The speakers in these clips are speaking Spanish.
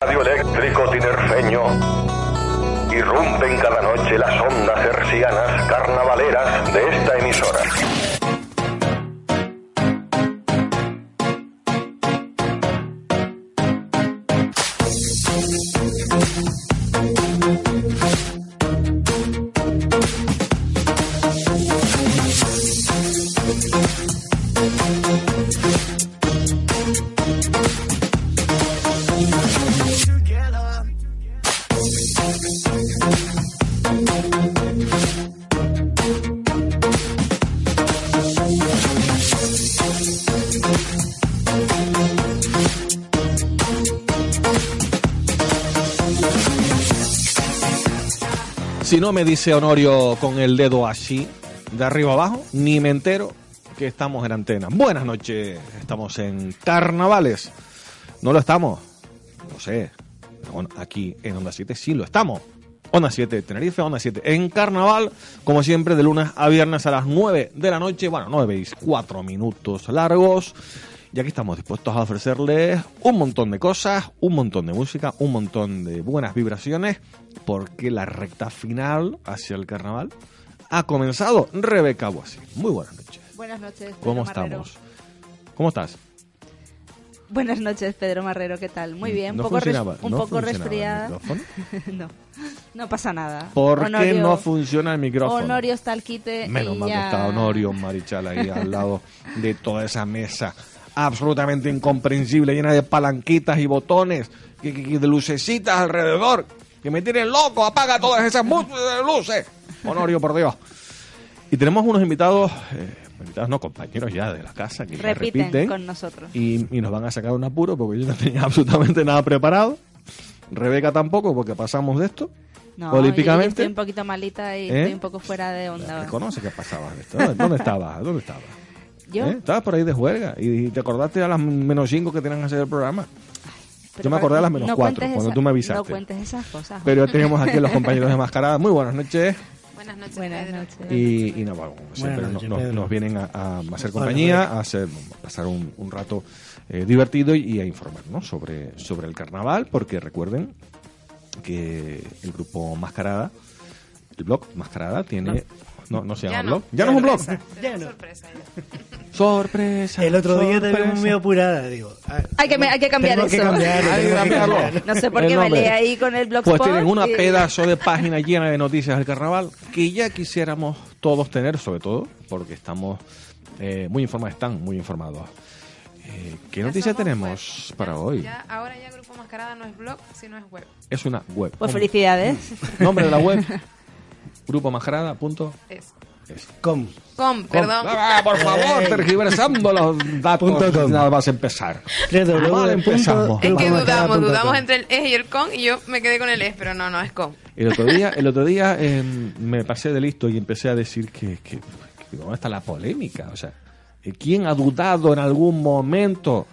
Radio Eléctrico Tinerfeño. Irrumpen cada noche las ondas hercianas carnavaleras de esta emisora. No me dice Honorio con el dedo así, de arriba abajo, ni me entero que estamos en antena. Buenas noches, estamos en carnavales. No lo estamos, no sé. Aquí en Onda 7 sí lo estamos. Onda 7 Tenerife, Onda 7 en carnaval, como siempre, de lunes a viernes a las 9 de la noche. Bueno, 9 y 4 minutos largos. Y aquí estamos dispuestos a ofrecerles un montón de cosas, un montón de música, un montón de buenas vibraciones, porque la recta final hacia el carnaval ha comenzado. Rebeca Boasí. Muy buenas noches. Buenas noches. Pedro ¿Cómo Marrero. estamos? ¿Cómo estás? Buenas noches, Pedro Marrero, ¿qué tal? Muy bien, ¿No un poco, un no poco resfriada. micrófono? no, no pasa nada. ¿Por qué Honorio- no funciona el micrófono? Honorio está al quite. Menos mal que ya- está Honorio Marichal ahí al lado de toda esa mesa absolutamente incomprensible, llena de palanquitas y botones, que de lucecitas alrededor, que me tienen loco, apaga todas esas luces. Honorio, por Dios. Y tenemos unos invitados, eh, invitados no, compañeros ya de la casa, que Repiten, repiten, con nosotros. y, y nos van a sacar un apuro porque yo no tenía absolutamente nada preparado. Rebeca tampoco, porque pasamos de esto. No, yo olímpicamente. estoy un poquito malita y ¿Eh? estoy un poco fuera de onda. Reconoce que pasabas de esto. ¿Dónde estabas? ¿Dónde estabas? Yo, ¿Eh? Estabas por ahí de juerga y te acordaste a las menos 5 que tenían que hacer el programa. pero yo me acordé a las menos no cuatro, cuando esa- tú me avisaste. No cuentes esas cosas. Pero ya tenemos aquí a los compañeros de mascarada. Muy buenas noches. Buenas noches. Buenas noches. Y, y no, bueno, siempre, nos, noches, nos- Pedro. nos vienen a, a hacer compañía, a, hacer, a pasar un, un rato eh, divertido y, y a informarnos sobre, sobre el carnaval, porque recuerden que el grupo Mascarada, el blog Mascarada, tiene. No, no se llama Ya no. blog. Ya no es un blog. Sorpresa, Ya no. sorpresa ya. Sorpresa. El otro día te vimos muy apurada, digo. ah, Hay que- hay que cambiar eso. Que Hay que cambiarlo. no sé por qué me lié ahí con el blogspot. Pues tienen una y- pedazo de página llena de noticias del carnaval que ya quisiéramos todos tener, sobre todo porque estamos eh, muy informados, están muy informados. Eh, ¿Qué Ya noticias somos tenemos web. para Ya- hoy? ya- ahora ya Grupo Mascarada no es blog, sino es web. Es una web. Pues ¿Cómo? felicidades. Nombre de la web. Grupo Mascarada. Punto. Es. es. Com. Com, perdón. Ah, por favor, tergiversando los datos. Punto com. Nada más empezar. Mal empezamos. Es que dudamos, dudamos com. entre el es y el con y yo me quedé con el es, pero no, no es con. El otro día, el otro día eh, me pasé de listo y empecé a decir que, que, que ¿dónde está la polémica? O sea, eh, ¿quién ha dudado en algún momento,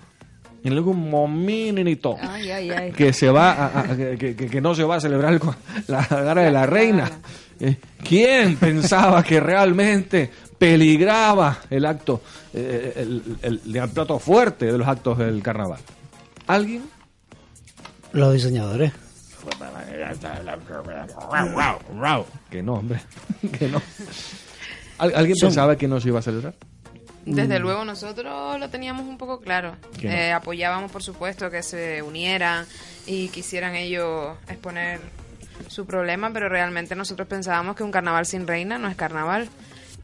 en algún momento, Ay, ay, ay. que se va a- a- que, que- que no se va a celebrar el la gala de la reina? Eh, ¿Quién pensaba que realmente peligraba el acto, eh, el, el- el plato fuerte de los actos del carnaval? ¿Alguien? Los diseñadores. Que no, hombre. Que no. ¿Al- ¿Alguien Son- pensaba que no se iba a celebrar? Desde luego nosotros lo teníamos un poco claro. No. Eh, apoyábamos, por supuesto, que se unieran y quisieran ellos exponer su problema, pero realmente nosotros pensábamos que un carnaval sin reina no es carnaval.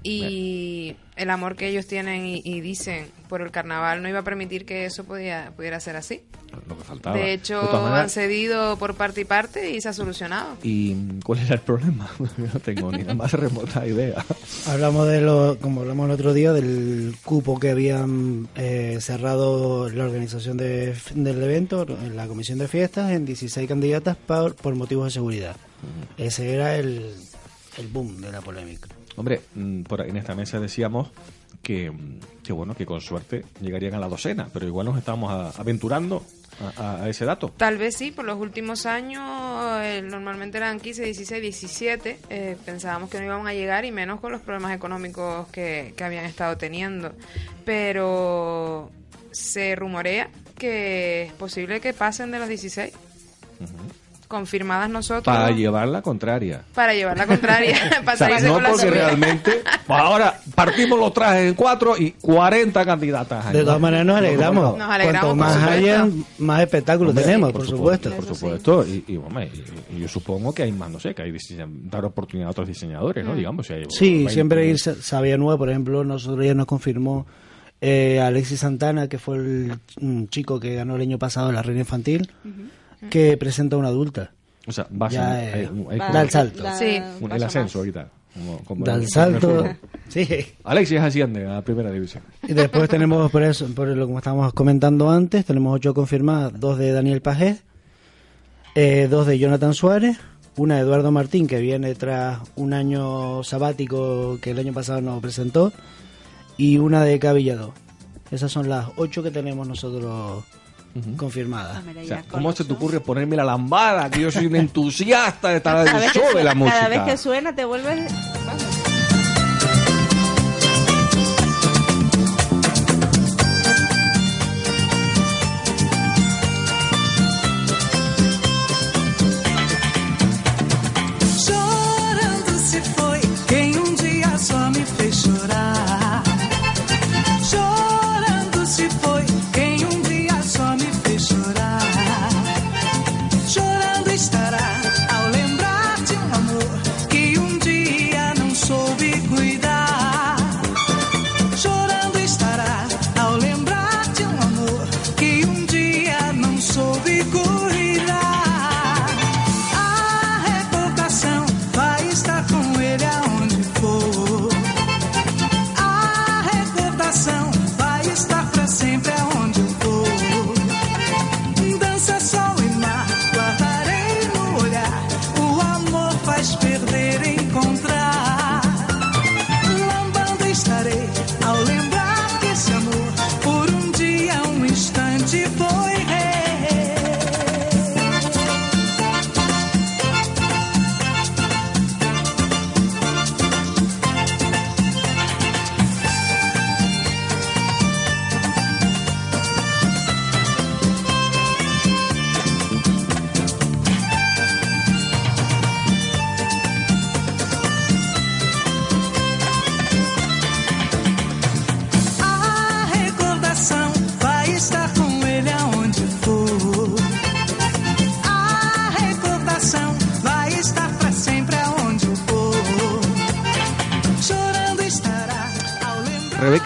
Y el amor que ellos tienen y, y dicen por el carnaval no iba a permitir que eso podía, pudiera ser así. Lo que faltaba. De hecho, maneras, han cedido por parte y parte y se ha solucionado. ¿Y cuál era el problema? Yo no tengo ni la más remota idea. Hablamos de lo, como hablamos el otro día, del cupo que habían eh, cerrado la organización de- del evento, en la comisión de fiestas, en 16 candidatas por, por motivos de seguridad. Ese era el, el boom de la polémica. Hombre, mm, por ahí en esta mesa decíamos que, mm, que bueno, que con suerte llegarían a la docena, pero igual nos estamos a- aventurando a, ese dato. Tal vez sí, por los últimos años eh, normalmente eran 15, 16, 17. eh, pensábamos que no íbamos a llegar y menos con los problemas económicos que, que habían estado teniendo. Pero se rumorea que es posible que pasen de los 16. Confirmadas nosotros. Para llevar la contraria. para llevar la contraria. para O sea, no con porque realmente. Pues ahora partimos los trajes en cuatro y 40 candidatas. ahí, De todas maneras nos alegramos. Nos alegramos, Cuanto por más supuesto. haya, más espectáculo Hombre, tenemos, por supuesto. Por Eso sí. supuesto. Y, y, hombre, y- y yo supongo que hay más, no sé, que hay dar oportunidad a otros diseñadores, Mm. ¿no? Digamos, si hay Sí, 20, siempre ir sa- sabía nueva, por ejemplo, nosotros ya nos confirmó eh, Alexis Santana, que fue el mm, chico que ganó el año pasado la reina infantil, que presenta una adulta. O sea, va a Ya, ser- eh, hay- hay va- como- da el salto. Da- Sí. un- paso el ascenso más. ahorita. como- como Da el salto. Sí. Alexis asciende a primera división. Y después tenemos, por eso, por lo que estábamos comentando antes, tenemos ocho confirmadas, dos de Daniel Pajés, eh, dos de Jonathan Suárez, una de Eduardo Martín, que viene tras un año sabático que el año pasado nos presentó, y una de Cabillado. Esas son las ocho que tenemos nosotros confirmadas. Ah, O sea, ¿cómo se te ocurre ponerme la lambada? Que yo soy un entusiasta de estar de la música. cada vez que suena te vuelves... Vamos.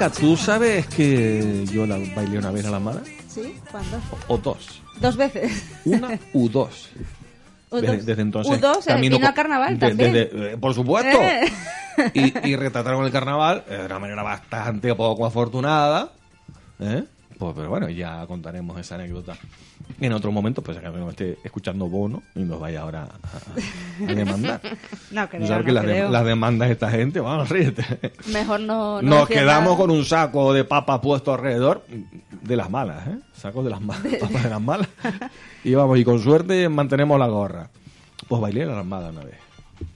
Rebeca, ¿tú sabes que yo la bailé una vez a la mala? ¿Sí? ¿Cuándo? O dos. Dos veces. Una u dos. U Desde, desde entonces. U dos, eh, camino vino carnaval de- también. desde- eh, por supuesto. Eh. Y, y retrataron el carnaval de una manera bastante poco afortunada. ¿eh? Pues, pero bueno, ya contaremos esa anécdota en otro momento, pues que no esté escuchando Bono y nos vaya ahora a, a demandar. No creo, sabes no que las, de- las demandas de esta gente, vamos, ríete. Mejor no... no Nos quedamos nada. con un saco de papas puesto alrededor de las malas, ¿eh? Sacos de las malas, papas de las malas. Y vamos, y con suerte mantenemos la gorra. Pues bailé la armada una vez.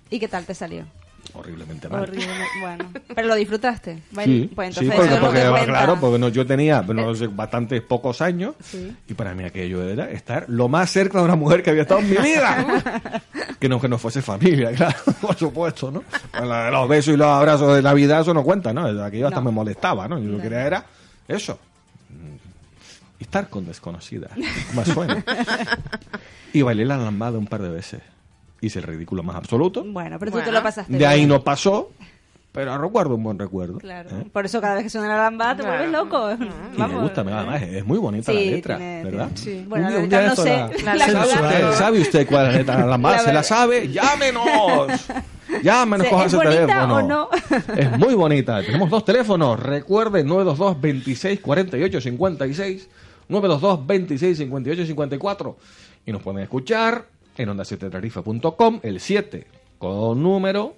¿Y qué tal te salió? Horriblemente mal. Horrible. Bueno, pero lo disfrutaste. Bail- Sí, pues sí, porque, claro, porque no, yo tenía no sé, bastantes pocos años Sí. y para mí aquello era estar lo más cerca de una mujer que había estado en mi vida. que no que no fuese familia, claro, por supuesto, ¿no? La- Los besos y los abrazos de Navidad, eso no cuenta, ¿no? Aquello hasta No. me molestaba, ¿no? Yo lo No. que quería era eso. Mm, Estar con desconocidas, más suena. y bailé la lambada un par de veces. Hice el ridículo más absoluto. Bueno, pero tú Bueno. te lo pasaste De ahí bien. no pasó. pero recuerdo un buen recuerdo. Claro. ¿eh? Por eso cada vez que suena la lambada te Claro. vuelves loco. Y me gusta, me- además es muy bonita la Sí, letra, tiene- ¿verdad? tiene- Sí. Bueno, Un la día- un letra día no sé. la- La ¿Sabe letra- usted, ¿Sabe usted cuál es la letra de la lambada? La ¿Se la sabe? ¡Llámenos! Llámenos, ¿Es coja ese teléfono. o no? Es muy bonita. Tenemos dos teléfonos. Recuerde 922 26 48 56 922 26 58 54 y nos pueden escuchar en onda 7 tarifa.com el 7 con número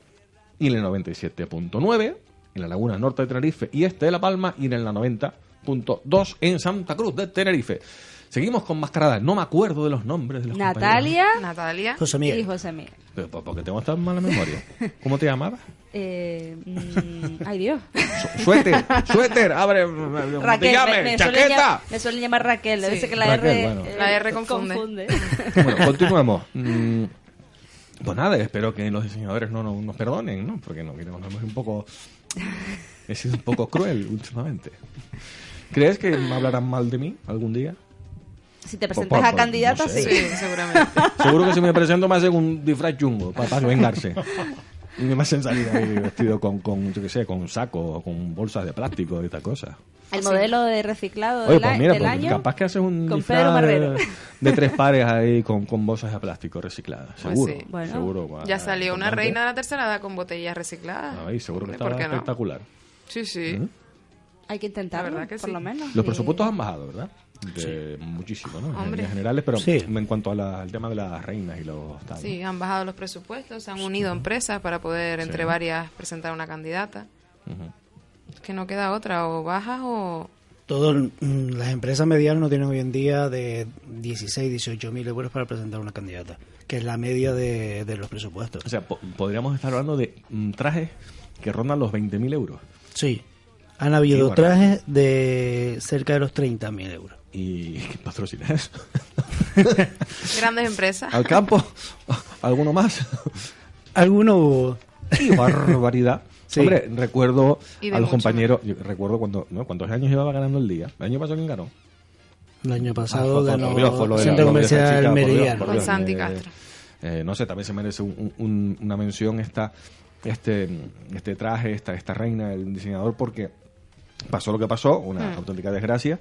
y en el 97.9 en la laguna norte de Tenerife y este de La Palma y en el 90.2 en Santa Cruz de Tenerife. Seguimos con mascaradas. No me acuerdo de los nombres de los compañeros. Natalia Natalia. José y Miguel. José Miguel. Pero, ¿por por qué tengo tan mala memoria? ¿Cómo te llamabas? Eh, mm, ay Dios. Su- Suéter, suéter, abre, ¿cómo te Raquel, me, me suelen chaqueta. llamar, me suelen llamar Raquel, Sí. que la Raquel, R, bueno. eh, La R confunde. Bueno, continuemos. Mm, pues nada, espero que los diseñadores no, no- nos perdonen, ¿no? Porque no, que nos hemos un poco... He sido un poco cruel últimamente. ¿Crees que me hablarán mal de mí algún día? Si te Por- presentas por- a por- candidata, no sé. sí. Seguramente. Seguro que si me presento me hacen un disfraz chungo para, vengarse. Y me hacen salir ahí vestido con, con, yo qué sé, con saco o con bolsas de plástico y tal cosa. El modelo de reciclado Oye, del, pues mira, del pues año. capaz que haces un con disfraz Pedro de, de tres pares ahí con, con bolsas de plástico recicladas. Pues Seguro. sí. Bueno. seguro guau, Ya salió una reina de la tercera edad con botellas recicladas. Ay, seguro que Hombre, ¿por está qué no? espectacular. Sí, sí. ¿Mm? Hay que intentarlo, La verdad que por sí. lo menos. Los presupuestos han bajado, ¿verdad? De Muchísimo, ¿no? En Hombre. líneas generales, pero Sí. en cuanto a la- al tema de las reinas y los tal. Sí, han bajado los presupuestos, se han unido empresas para poder entre varias presentar una candidata. Ujú. Es que no queda otra, o bajas o... Todos mm, las empresas medianas no tienen hoy en día de 16, 18 mil euros para presentar una candidata, que es la media de, de los presupuestos. O sea, po- podríamos estar hablando de mm, trajes que rondan los 20.000 euros. Sí, han habido Qué trajes de cerca de los 30 mil euros. ¿Y qué patrocina eso? Grandes empresas. ¿Al campo? ¿Alguno más? Algunos hubo. ¡Qué barbaridad! Sí. Hombre, recuerdo a los compañeros, yo recuerdo cuando, ¿no? ¿Cuántos años llevaba ganando el día? ¿El año pasado quién ganó? El año Ah, pasado por ganó la- Centro Comercial Meridiano. Con Santi eh, Castro. eh, no sé, también se merece un- un- una mención esta, este, este traje, esta, esta reina, el diseñador, porque pasó lo que pasó, una Hmm. auténtica desgracia,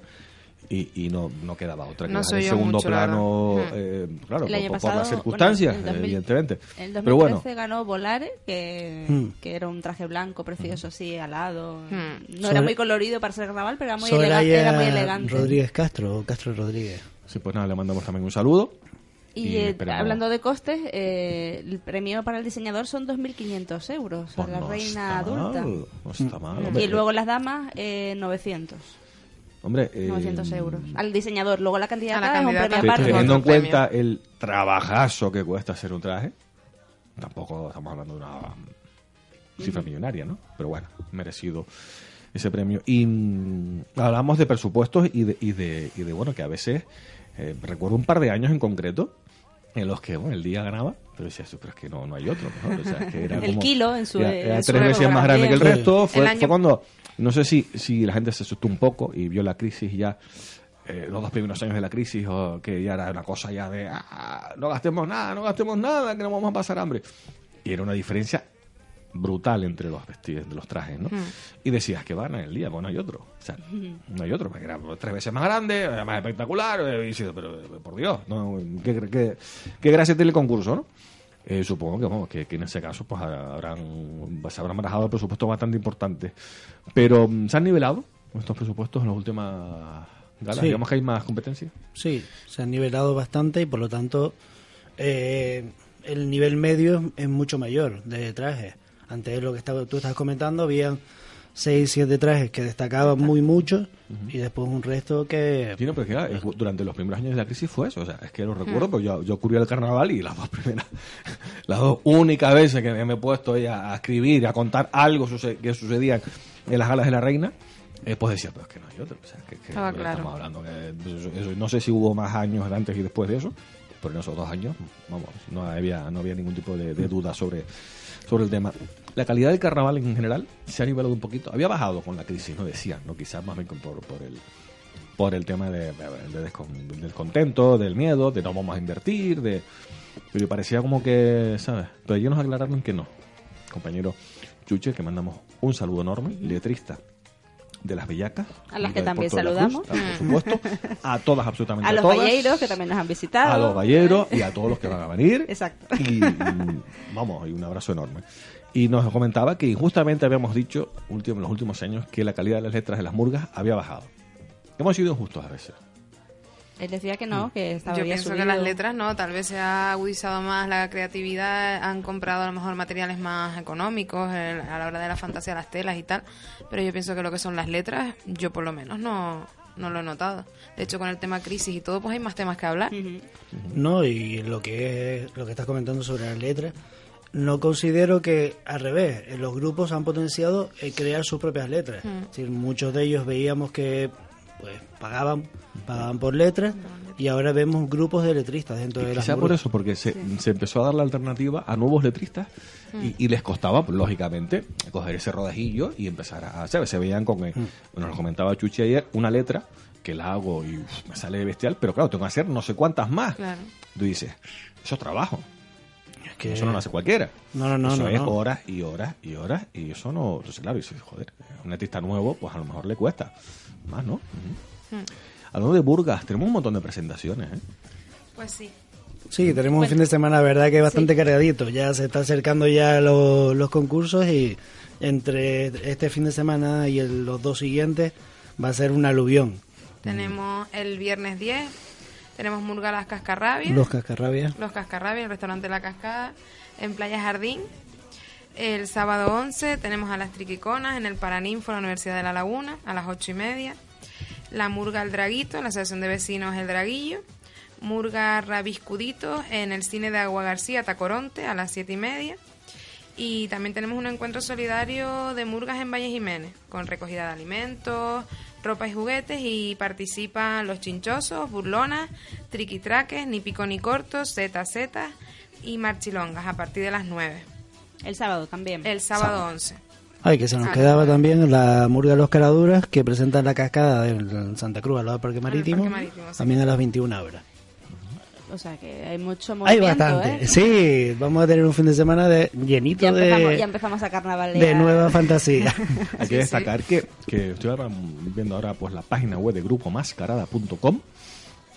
y, y no, no quedaba otra que No en segundo mucho, plano, verdad. Hmm. eh, claro, El por, año por pasado, las circunstancias, bueno, en 2000 evidentemente. En el 2013 Pero bueno, ganó Volare, que, Mm. que era un traje blanco precioso así, alado. Mm. No Sobre- era muy colorido para ser carnaval, pero era muy, elega- Soraya era muy elegante. Rodríguez Castro, Castro Rodríguez. sí, pues nada, le mandamos también un saludo. Y, Y eh, hablando de costes, eh, el premio para el diseñador son 2.500 euros Pues a la no reina está adulta. mal, no está mal, Mm. hombre. Y luego las damas, eh, 900. Hombre, eh, 900 euros. Al diseñador. Luego la la es un premio aparte. teniendo en premio. cuenta el trabajazo que cuesta hacer un traje, tampoco estamos hablando de una cifra millonaria, ¿no? Pero bueno, merecido ese premio. Y mm, hablamos de presupuestos y de, y de, y de, bueno, que a veces, eh, recuerdo un par de años en concreto, en los que, bueno, el día ganaba, pero decía, pero es que no, no hay otro, ¿no? O sea, es que era El como- kilo en su- Era, en era su tres veces más grande que el resto. Fue, El año- fue cuando, no sé si, si la gente se asustó un poco y vio la crisis y ya eh, los dos primeros años de la crisis, o que ya era una cosa ya de "Ah, no gastemos nada, no gastemos nada, que no vamos a pasar hambre. Y era una diferencia brutal entre los vestidos, de los trajes, ¿no? Y decías que van en el día, pues no hay otro. O sea, no hay otro, porque era tres veces más grande, más espectacular, eh, y pero eh, por Dios, ¿no? ¿Qué, qué, qué gracia tiene el concurso, ¿no? Eh, supongo que, vamos, que, que en ese caso pues habrán, se habrán manejado presupuestos bastante importantes. Pero mm, se han nivelado estos presupuestos en las últimas galas. Sí. Digamos que hay más competencia. Sí, se han nivelado bastante y por lo tanto eh, el nivel medio es mucho mayor de trajes. Antes de lo que estaba, tú estabas comentando, habían 6, 7 trajes que destacaban muy mucho y después un resto que... Sí, no, pero es que era- es- durante los primeros años de la crisis fue eso. O sea, es que lo recuerdo, porque yo, yo cubrí el carnaval y las dos primeras, las dos únicas veces que me he puesto ahí a, a escribir, a contar algo suce- que sucedía en las galas de la reina, eh, pues decía, pero es que no hay otro. O sea, que, que claro. estamos hablando. que eso- eso- no sé si hubo más años antes y después de eso, pero en esos dos años, vamos, no había, no había ningún tipo de, de duda sobre, sobre el tema. La calidad del carnaval en general se ha nivelado un poquito. Había bajado con la crisis, no decían, no quizás más bien por, por el por el tema de, del descontento, del miedo, de no vamos a invertir, de pero parecía como que, ¿sabes? Pero ellos nos aclararon que no, compañero Chuche, que mandamos un saludo enorme, letrista de las bellacas. A las que también saludamos. Cruz, por supuesto. A todas, absolutamente A los todas. galleiros, que también nos han visitado. A los galleros y a todos los que van a venir. Exacto. Y vamos, y un abrazo enorme. Y nos comentaba que injustamente habíamos dicho último, en los últimos años que la calidad de las letras de las murgas había bajado. Hemos sido injustos a veces. Él decía que no, que estaba Yo pienso que las letras no, tal vez se ha agudizado más la creatividad, han comprado a lo mejor materiales más económicos a la hora de la fantasía, las telas y tal, pero yo pienso que lo que son las letras, yo por lo menos no, no lo he notado. De hecho, con el tema crisis y todo, pues hay más temas que hablar. No, y lo que es, lo que estás comentando sobre las letras, no considero que al revés, los grupos han potenciado crear sus propias letras. Es decir, muchos de ellos veíamos que pues pagaban, pagaban por letras y ahora vemos grupos de letristas dentro de las Quizá por eso, porque se, se empezó a dar la alternativa a nuevos letristas y, y les costaba, pues, lógicamente, coger ese rodajillo y empezar a... ¿sabes? Se veían con... eh, Bueno, nos comentaba Chuchi ayer, una letra que la hago y uf, me sale bestial, pero claro, tengo que hacer no sé cuántas más. Claro. Tú dices, eso es trabajo. Es que- Eso no lo hace cualquiera. No, no, no, Eso no, es no. horas y horas y horas y eso no... Entonces, claro, dices, joder, un artista nuevo, pues a lo mejor le cuesta. Más, ¿no? Ujú. Hablando de Burgas, tenemos un montón de presentaciones, ¿eh? Pues sí. Sí, tenemos un fin de semana, verdad que bastante cargadito. Ya se está acercando ya lo- los concursos y entre este fin de semana y el- los dos siguientes va a ser un aluvión. Tenemos el viernes 10, tenemos Murga Las Cascarrabias. Los cascarrabias. Los Cascarrabias, el restaurante La Cascada, en Playa Jardín. El sábado 11 tenemos a las Triquiconas en el Paraninfo, la Universidad de La Laguna, a las 8 y media. La Murga El Draguito, en la Asociación de Vecinos El Draguillo. Murga Rabiscudito en el Cine de Agua García, Tacoronte, a las 7 y media. Y también tenemos un encuentro solidario de murgas en Valle Jiménez, con recogida de alimentos, ropa y juguetes, y participan los chinchosos, burlonas, triquitraques, ni pico ni corto, zeta zeta y marchilongas a partir de las 9. El sábado también. El sábado 11. Ay, que se nos Ah, quedaba claro. también la Murga Los Caraduras, que presenta la cascada en Santa Cruz, al lado del Parque Marítimo, Parque Marítimo, sí. también a las 21 horas. O sea que hay mucho Hay movimiento, bastante. ¿eh? Sí, vamos a tener un fin de semana de llenito Ya empezamos, de, ya empezamos a carnavalear. de nueva fantasía. Hay que destacar que, que estoy ahora viendo ahora pues la página web de grupomascarada.com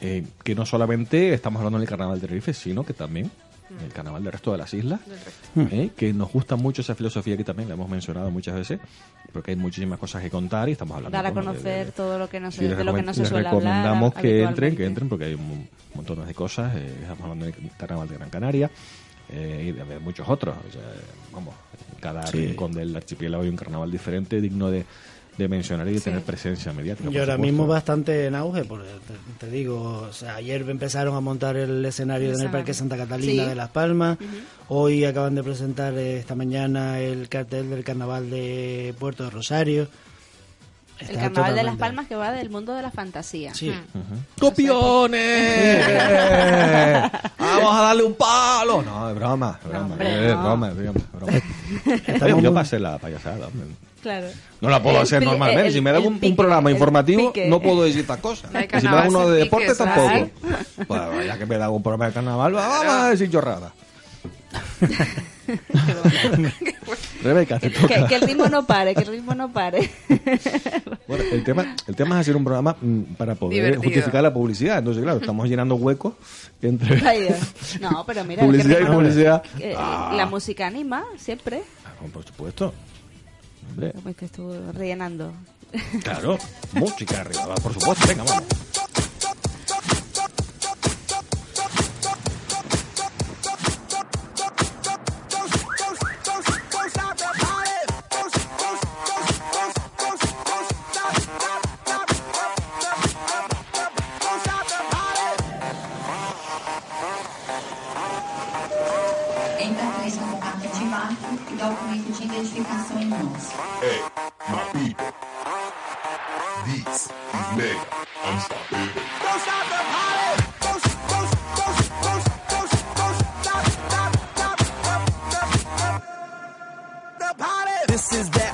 eh, que no solamente estamos hablando del carnaval de Tenerife, sino que también el carnaval del resto de las islas, eh, que nos gusta mucho esa filosofía que también la hemos mencionado muchas veces, porque hay muchísimas cosas que contar y estamos hablando Dar a de- conocer de- todo lo que no se, Sí, de lo que recomen- no se les suele hablar. recomendamos que entren, que entren, porque hay un montón de cosas. eh, estamos hablando del Carnaval de Gran Canaria eh, y de, muchos otros. o sea, vamos, cada Sí. rincón del archipiélago hay un carnaval diferente, digno de, de mencionar y de tener presencia mediática. Y ahora supuesto. mismo bastante en auge, porque te, te digo, o sea, ayer empezaron a montar el escenario en el. Parque Santa Catalina Sí. de Las Palmas, hoy acaban de presentar eh, esta mañana el cartel del Carnaval de Puerto de Rosario. El carnaval de Las Palmas que va del mundo de la fantasía. Sí. ¡Copiones! ¡Vamos a darle un palo! No, es broma, es broma, hombre, no. broma, es broma. es broma. Yo pasé la payasada. hombre. Claro. No la puedo El hacer normalmente. el- si me dan el un, programa informativo, pique. no puedo decir estas cosas. No si me dan carnaval uno de deporte, pique, tampoco. ¿sabes? Pues ya que me dan un programa de carnaval, vamos a decir chorrada. Rebeca, te Que, toca. que el ritmo no pare, que el ritmo no pare. Bueno, el tema, el tema es hacer un programa mm, para poder Divertido. justificar la publicidad. Entonces, claro, estamos llenando huecos entre Ay, Dios. No, pero mira, publicidad y publicidad. Ah, la música anima siempre. por supuesto. Hombre, Como que estuvo rellenando. claro, música arriba, por supuesto. Venga, vamos. Hey, my people. This is Mega Unstoppable. Don't stop the party! This is that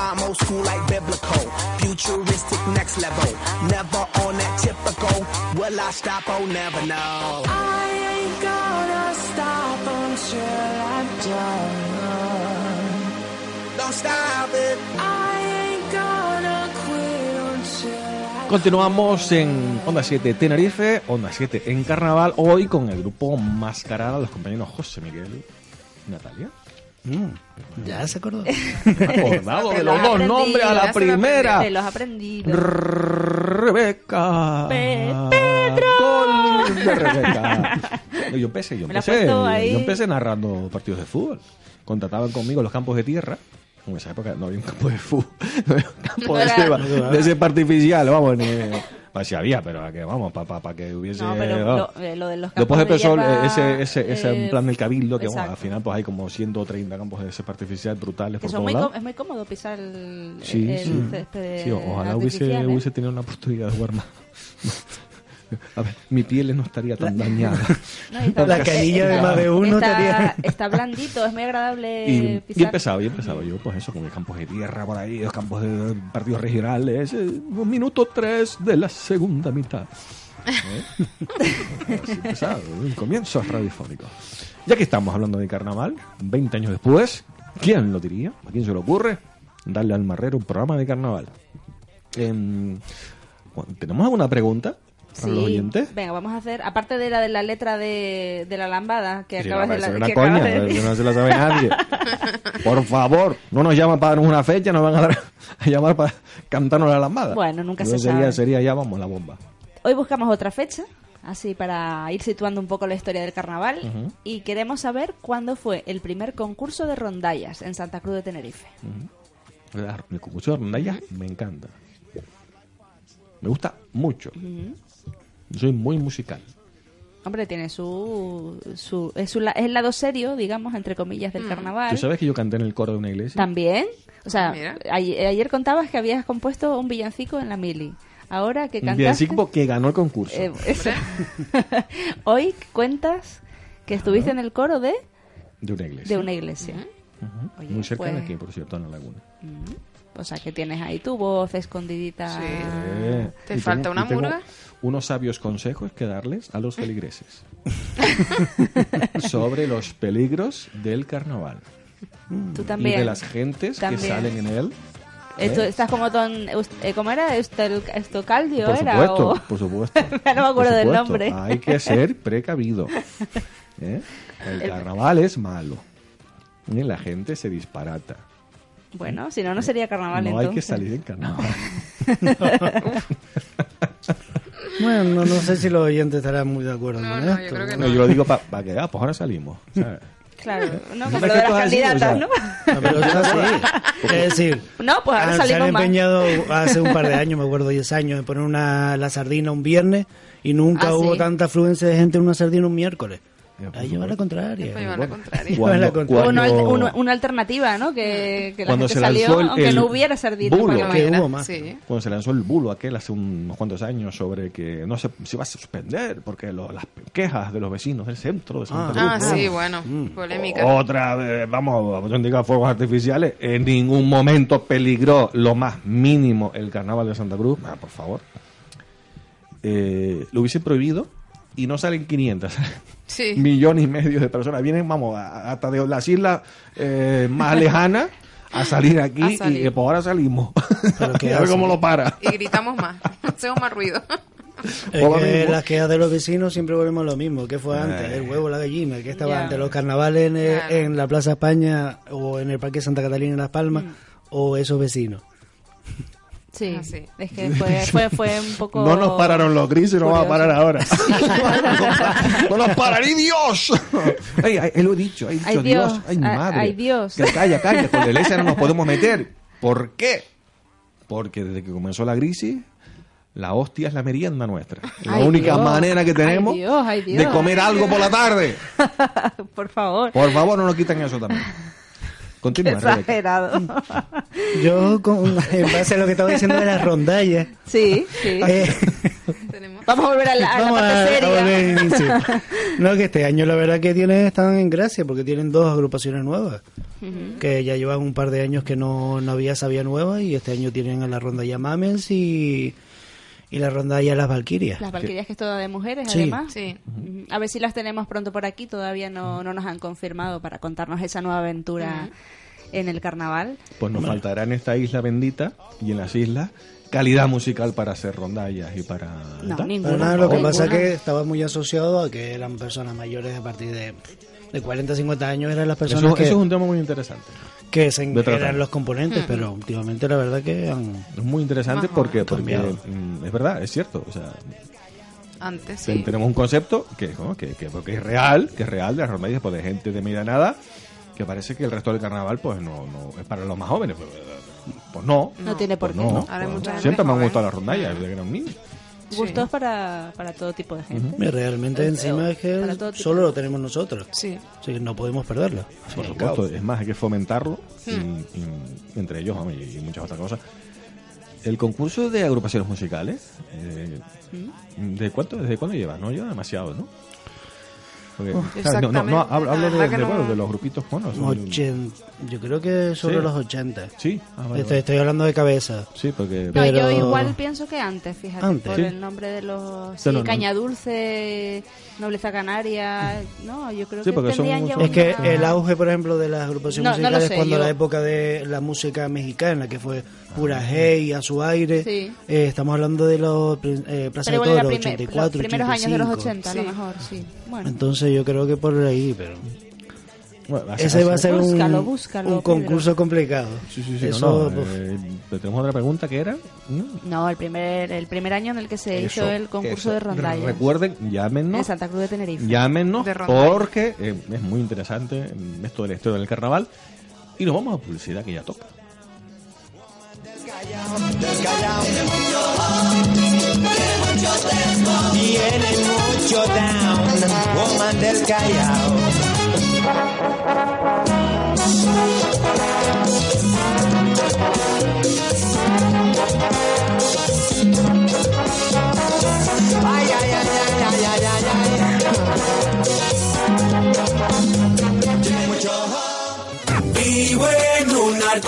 I'm old school like biblical, futuristic next level. Never on that typical. Will I stop? Oh, never know. I ain't gonna stop until I'm done. Don't stop it. I ain't gonna quit until I Continuamos en Onda 7 Tenerife, Onda 7 en Carnaval, hoy con el grupo Mascarada, los compañeros José Miguel y Natalia. Mm, ya se acordó. Acordado de los dos nombres a la primera. Los has aprendido. Rebeca. Pe- Gol de Rebeca. Yo empecé, yo empecé, yo empecé narrando partidos de fútbol. Contrataban conmigo los campos de tierra. En esa época no había un campo de fútbol, no había un campo de, ese, de ese artificial, vamos, ni, pues sí había, pero a que vamos, para pa, que hubiese... No, pero vamos. lo, eh, lo de los Después campos empezó de hierba, ese, ese, ese eh, en plan del cabildo, que bueno, al final pues hay como 130 campos de ese artificial brutales Que por son todos lados. es muy cómodo pisar el, Sí, el sí. césped Sí, ojalá hubiese, hubiese tenido una oportunidad de jugar más. A ver, mi piel no estaría tan dañada. No, La canilla de más de uno está, estaría- está blandito, es muy agradable Y, pisar. empezaba, y empezaba yo, pues eso, con los campos de tierra por ahí, los campos de partidos regionales, eh, un minuto tres de la segunda mitad. ¿Eh? Así empezaba, un comienzo radiofónico. Ya que estamos hablando de carnaval, 20 años después, ¿quién lo diría? ¿A quién se le ocurre? Darle al marrero un programa de carnaval. Bueno, ¿Tenemos alguna pregunta para los Sí. oyentes? Venga, vamos a hacer, aparte de la de la letra de, de la lambada que Sí, acabas de, la, es una que coña, de decir. no se la sabe nadie. Por favor, no nos llaman para darnos una fecha, nos van a, dar, a llamar para cantarnos la lambada. Bueno, nunca se sería, sabe. Sería ya, vamos, la bomba. Hoy buscamos otra fecha, así para ir situando un poco la historia del carnaval y queremos saber cuándo fue el primer concurso de rondallas en Santa Cruz de Tenerife. El concurso de rondallas me encanta. Me gusta mucho. Soy muy musical. Hombre, tiene su, su, es, su la- es el lado serio, digamos, entre comillas, del carnaval. ¿Tú sabes que yo canté en el coro de una iglesia? También. O sea, Mira. ayer, ayer contabas que habías compuesto un villancico en la mili. Ahora que Un cantaste... villancico que ganó el concurso. eh, eso. Hoy cuentas que estuviste en el coro de, de una iglesia. de una iglesia. Ujú. Oye, muy cerca de pues- aquí, por cierto, en la laguna. O sea, que tienes ahí tu voz escondidita. Eh, ¿Te y falta tengo- una y tengo murga? Unos sabios consejos que darles a los feligreses sobre los peligros del carnaval Tú y también. de las gentes También. que salen en él. Esto- ¿eh? estás como ton, eh, ¿Cómo era? Estocaldio Por era. supuesto, o- por supuesto. Ya no me acuerdo del nombre. Hay que ser precavido. ¿eh? El carnaval es malo. Y la gente se disparata. Bueno, si no, no sería carnaval no hay que entonces. salir en carnaval. Bueno, no, no sé si los oyentes estarán muy de acuerdo No, con no, esto. yo creo que No, yo lo digo para que, ah, pues ahora salimos. ¿sabes? Claro, no, ¿No como es lo de las candidatas, o ¿no? sea, No, pero es así. Es decir, No, pues ahora ah, se han salimos más. empeñado hace un par de años, me acuerdo 10 años, en poner una, la sardina un viernes y nunca Ah, hubo sí. tanta afluencia de gente en una sardina un miércoles. Eh, por Ahí lleva la contraria. Llevar la contraria. Cuando-. Una, cuando- una- una alternativa, ¿no? Que, que la Cuando gente se lanzó salió, el- aunque el no hubiera sardina. bulo. para Que hubo más. Sí. Cuando se lanzó el bulo aquel hace unos cuantos años sobre que no se, se iba a suspender porque lo- las quejas de los vecinos del centro de Santa Ah. Cruz. Ah, sí, ¿no? bueno. Mm. Polémica. Otra vez, vamos, yo diga fuegos artificiales, en ningún momento peligró lo más mínimo el carnaval de Santa Cruz. Ah, por favor. Eh, lo hubiesen prohibido y no salen 500. Sí. Millones y medio de personas. Vienen, vamos, a- hasta de las islas eh, más lejanas a salir aquí A salir. y eh, pues ahora salimos. Pero ¿qué a ver cómo lo para. Y gritamos más. Hacemos más ruido. Por que las quejas de los vecinos siempre volvemos a lo mismo. ¿Qué fue antes? Eh. El huevo, la gallina. ¿Qué estaba antes? ¿Los carnavales en, el- Claro. en la Plaza España o en el Parque Santa Catalina en Las Palmas? Mm. ¿O esos vecinos? Sí, Ah, sí. es que fue, fue, fue un poco... No nos pararon los grises, no va a parar ahora. no nos paran, ¡y Dios! Ay, ay, él lo he dicho, ay, Ay, dicho, Dios, Dios, ay, mi ay, madre. ay, Dios. Que calla, calla, con la iglesia no nos podemos meter. ¿Por qué? Porque desde que comenzó la crisis, la hostia es la merienda nuestra. La Ay, única Dios. manera que Ay, tenemos Dios, ay, Dios. de comer algo por la tarde. Por favor. Por favor, no nos quiten eso también. Continúa. Exagerado. Yo, con, en base a lo que estaba diciendo de las rondallas, Sí, sí. eh. Vamos a volver a la, a la Vamos parte a- a seria. volver al inicio. No, que este año la verdad que tienen, están en gracia porque tienen dos agrupaciones nuevas. Que ya llevan un par de años que no, no había sabía nueva y este año tienen a la ronda ya Mamens y, y la ronda ya Las Valquirias. Las Valquirias, que es toda de mujeres, Sí. además. Sí. A ver si las tenemos pronto por aquí. Todavía no, no nos han confirmado para contarnos esa nueva aventura en el carnaval. Pues nos faltará en esta isla bendita y en las islas calidad musical para hacer rondallas y para... No, ninguna. Pero nada, lo que Ninguna. pasa es que estaba muy asociado a que eran personas mayores a partir de, de 40, 50 años, eran las Eso, personas que, eso es un tema muy interesante. Que se- eran los componentes, pero últimamente la verdad que han... Es muy interesante Ajá. porque, porque mm, es verdad, es cierto. O sea, Antes ten- sí. tenemos un concepto que, ¿no? que, que, que es real, que es real de las rondallas pues, de gente de media nada, que parece que el resto del carnaval pues no, no es para los más jóvenes. Pues, pues no. No tiene por Pues qué. no. Ahora hay Pues siempre me han gustado las rondallas desde que era un niño. Gustos para, para todo tipo de gente. Realmente es que para todo tipo. solo lo tenemos nosotros. Sí. Así que no podemos perderlo. Por supuesto, es más, hay que fomentarlo, y- y- entre ellos y, y muchas otras cosas. El concurso de agrupaciones musicales, eh, ¿de cuánto, ¿desde cuándo lleva? No lleva demasiado, ¿no? Porque. No, no, no, hablo, hablo de, de, no- bueno, de los grupitos, son- Ochen- yo creo que sobre Sí. los 80. Sí, ah, vale, estoy, vale. estoy hablando de cabeza. sí, porque... No, Pero- yo igual pienso que antes, fíjate, Antes. por Sí. el nombre de los... Sí. Caña Dulce, Nobleza Canaria... No, yo creo Sí, que son- son- Es que una- el auge, por ejemplo, de las agrupaciones No, no lo musicales sé, cuando yo- la época de la música mexicana, que fue pura hey, a su aire, Sí. eh, estamos hablando de los eh, Plaza Pero de igual era Toro, primer- 84, los primeros años de los 85. 80, a lo mejor, sí. Bueno, Entonces yo creo que por ahí, pero Bueno, ese va a ser un, Búscalo, búscalo, un concurso complicado. Sí, sí, sí, Eso, no, no, eh, tenemos otra pregunta que era... ¿no? no, el primer, el primer año en el que se Eso, hizo el concurso eso. de rondallas. Recuerden, llámenos. En Santa Cruz de Tenerife. Llámenos De porque eh, es muy interesante mm, esto de la historia del carnaval. Y nos vamos a publicidad que ya toca. Tiene mucho down, woman del Callao.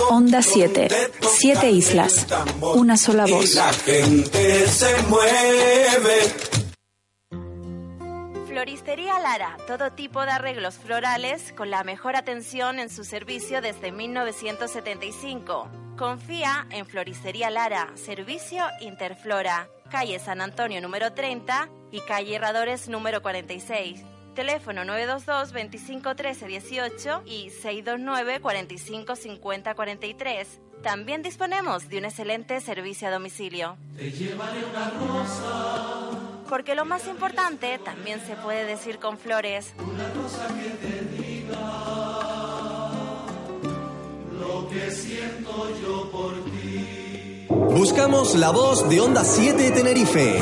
Onda 7. Siete islas. Una sola voz. la gente se mueve. Floristería Lara, todo tipo de arreglos florales con la mejor atención en su servicio desde 1975. Confía en Floristería Lara, servicio Interflora, calle San Antonio número 30 y calle Herradores número 46. Teléfono 922 25 13 18 y 629 45 50 43. También disponemos de un excelente servicio a domicilio. Porque lo más importante también se puede decir con flores. Buscamos la voz de Onda 7 Tenerife.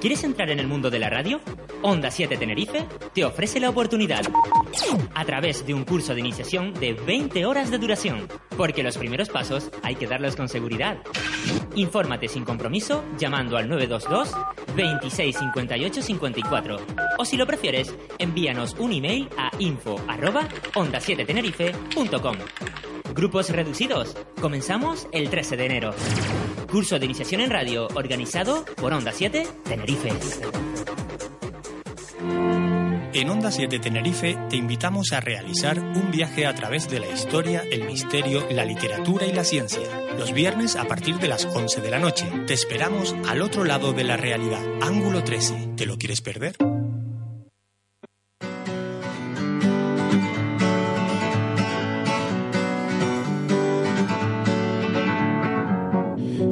¿Quieres entrar en el mundo de la radio? Onda 7 Tenerife te ofrece la oportunidad a través de un curso de iniciación de 20 horas de duración, porque los primeros pasos hay que darlos con seguridad. Infórmate sin compromiso llamando al 922 26 58 54 o si lo prefieres, envíanos un email a info arroba onda 7 tenerife.com. Grupos reducidos. Comenzamos el 13 de enero. Curso de iniciación en radio organizado por Onda 7 Tenerife. En Onda 7 Tenerife te invitamos a realizar un viaje a través de la historia, el misterio, la literatura y la ciencia. Los viernes a partir de las 11 de la noche. Te esperamos al otro lado de la realidad. Ángulo 13. ¿Te lo quieres perder?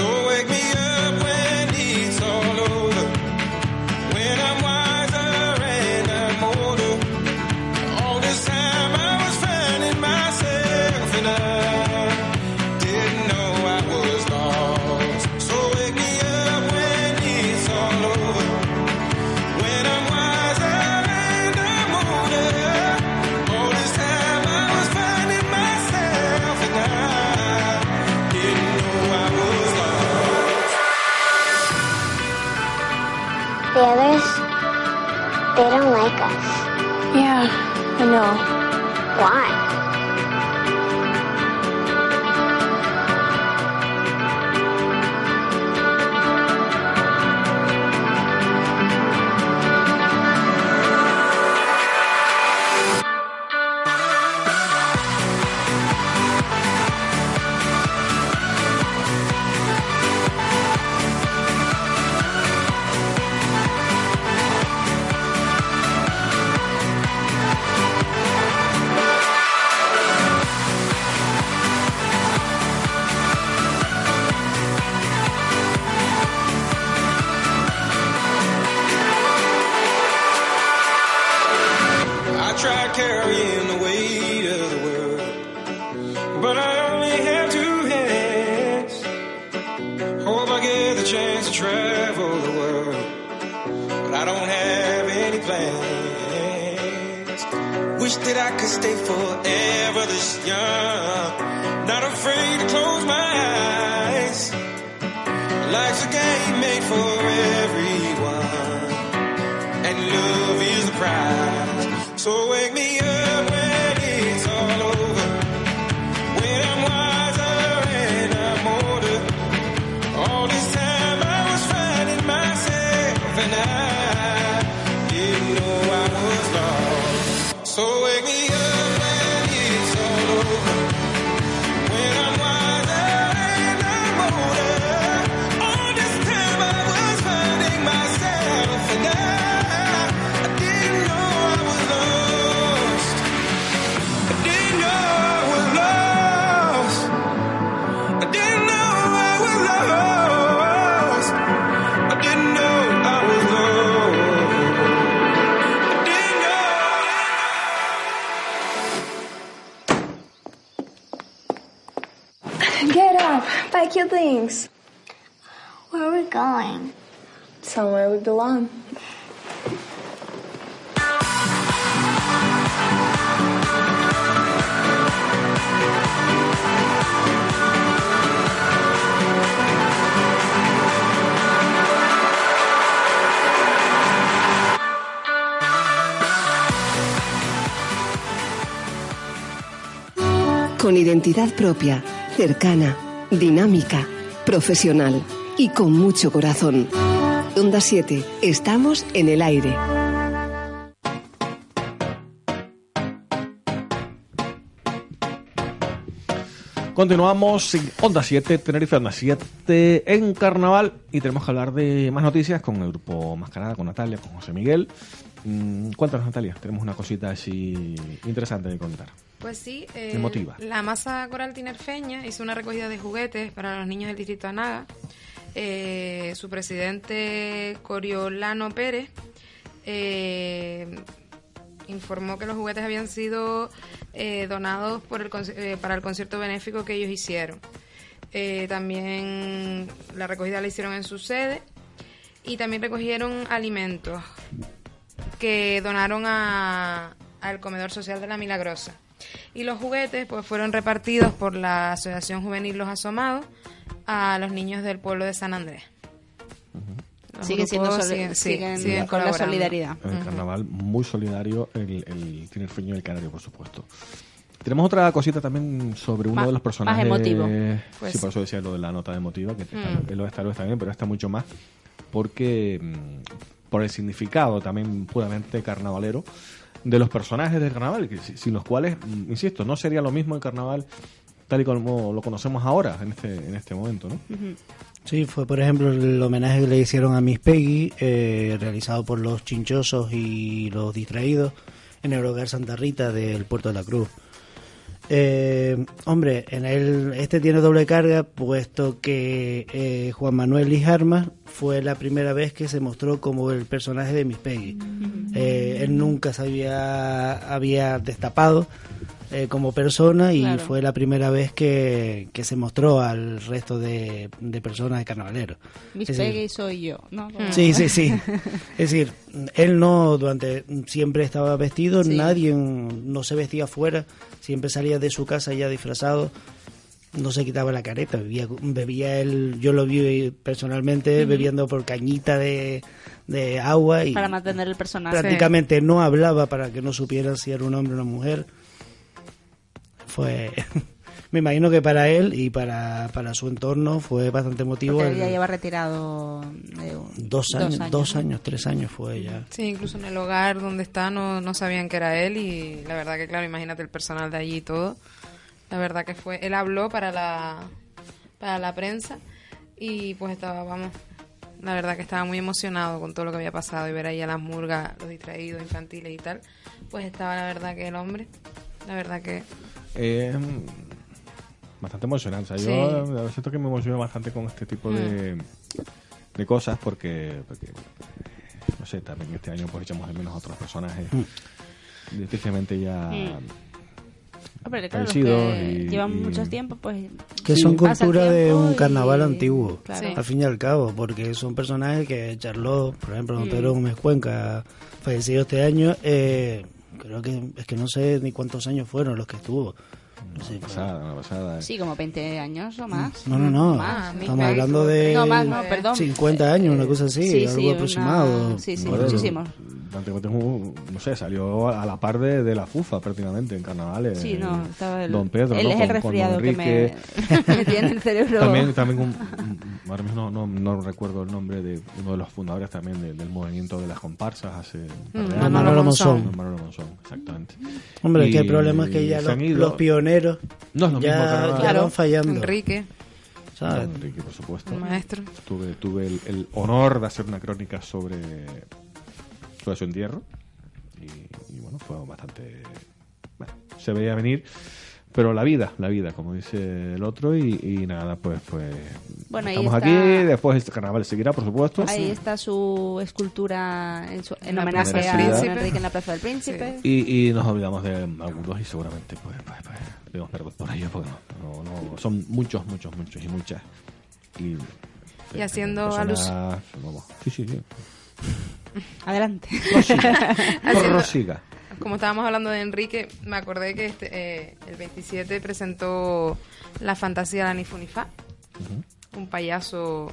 So wake me up So wake me Con identidad propia, cercana, dinámica, profesional y con mucho corazón. Onda 7, estamos en el aire. Continuamos en Onda 7, Tenerife Onda 7 en Carnaval y tenemos que hablar de más noticias con el grupo Mascarada, con Natalia, con José Miguel. Mm, Cuéntanos, Natalia, tenemos una cosita así interesante de contar. Pues sí, eh, Emotiva. la masa coral tinerfeña hizo una recogida de juguetes para los niños del distrito de Anaga. Eh, su presidente Coriolano Pérez eh, informó que los juguetes habían sido eh, donados por el, eh, para el concierto benéfico que ellos hicieron. Eh, también la recogida la hicieron en su sede y también recogieron alimentos que donaron al comedor social de la Milagrosa. Y los juguetes pues fueron repartidos por la Asociación Juvenil Los Asomados a los niños del pueblo de San Andrés. Los Sigue siendo grupos soli- siguen- sí, siguen siguen con la solidaridad. El carnaval muy solidario, el, el tinerfeño y el canario, por supuesto. Tenemos otra cosita también sobre uno Más- de los personajes. más emotivo. Pues sí, por eso decía lo de la nota emotiva, que Mm. lo de Star Wars también, pero está mucho más porque mm, por el significado también puramente carnavalero de los personajes del carnaval, sin los cuales, mm, insisto, no sería lo mismo el carnaval tal y como lo conocemos ahora, en este, en este momento, ¿no? Sí, fue por ejemplo el homenaje que le hicieron a Miss Peggy, eh, realizado por los chinchosos y los distraídos en el hogar Santa Rita del Puerto de la Cruz. Eh, hombre, en el, este tiene doble carga, puesto que eh, Juan Manuel Lijarma fue la primera vez que se mostró como el personaje de Miss Peggy. Eh, él nunca se había, había destapado eh, como persona y Claro. fue la primera vez que, que se mostró al resto de, de personas de Es decir, Peggy soy yo, ¿no? Como- Sí, sí, sí. Es decir, él no durante siempre estaba vestido, Sí. nadie no se vestía afuera, siempre salía de su casa ya disfrazado, no se quitaba la careta, bebía, bebía él, yo lo vi personalmente bebiendo por cañita de, de agua y Para mantener el personaje. prácticamente no hablaba para que no supieran si era un hombre o una mujer. Fue, me imagino que para él y para, para su entorno fue bastante emotivo. Porque él ya lleva retirado un- Dos años, dos años, tres años fue ya. Sí, incluso en el hogar donde está no, no sabían que era él y la verdad que claro, imagínate el personal de allí y todo. La verdad que fue, él habló para la para la prensa y pues estaba, vamos, la verdad que estaba muy emocionado con todo lo que había pasado y ver ahí a las murgas, los distraídos infantiles y tal. Pues estaba la verdad que el hombre, la verdad que Eh, bastante emocionante. O sea, Sí. Yo a veces siento que me emociono bastante con este tipo de, de cosas porque, porque, no sé, también este año pues echamos de menos a otros personajes. Difícilmente ya Hombre, claro, los fallecidos que y- llevan y- mucho tiempo, pues... Que sí, son cultura de un y- carnaval antiguo, Claro. al fin y al cabo, porque son personajes que Charlot, por ejemplo, don Mm. Pedro Gómez Cuenca, fallecido este año, eh, creo que es que no sé ni cuántos años fueron los que estuvo. No sé, pasada, una pasada. Sí, como 20 años o más. No, no, no. Más, Estamos hablando de No, más, no, perdón. 50 años, una cosa así, Sí, algo sí, una- aproximado. sí, sí, Joder, muchísimo. Prácticamente, un- no sé, salió a la par de, de la FUFA prácticamente en carnavales. Sí, no, estaba el, Don Pedro, él ¿no? es Con- el con resfriado Don que me, me tiene el cerebro... También, también un- un- ahora mismo no, no, no recuerdo el nombre de uno de los fundadores también de- del movimiento de las comparsas hace Mm. Manolo Monzón. Manolo Monzón, exactamente. Hombre, Y que el problema es que ya los, los pioneros No es lo ya, mismo ya van fallando. Enrique, ¿sabes? Enrique, por supuesto. el maestro. Tuve, tuve el, el honor de hacer una crónica sobre, sobre su entierro. Y, y bueno, fue bastante. Bueno, se veía venir. Pero la vida, la vida, como dice el otro. Y, y nada, pues, pues. Bueno, ahí estamos está- aquí. Después este carnaval seguirá, por supuesto. Ahí está su escultura en, su- en homenaje a Don. Enrique en la Plaza del Príncipe. Y, y nos olvidamos de algunos y seguramente pues, pues, pues debemos perder por ellos porque no, no, no, son muchos, muchos, muchos y muchas. Y, Y haciendo personas- alus- vamos, Sí, sí, sí. Adelante. Haciendo- Prosiga. Como estábamos hablando de Enrique, me acordé que este, eh, el 27 presentó la fantasía de la Nifunifá, un payaso...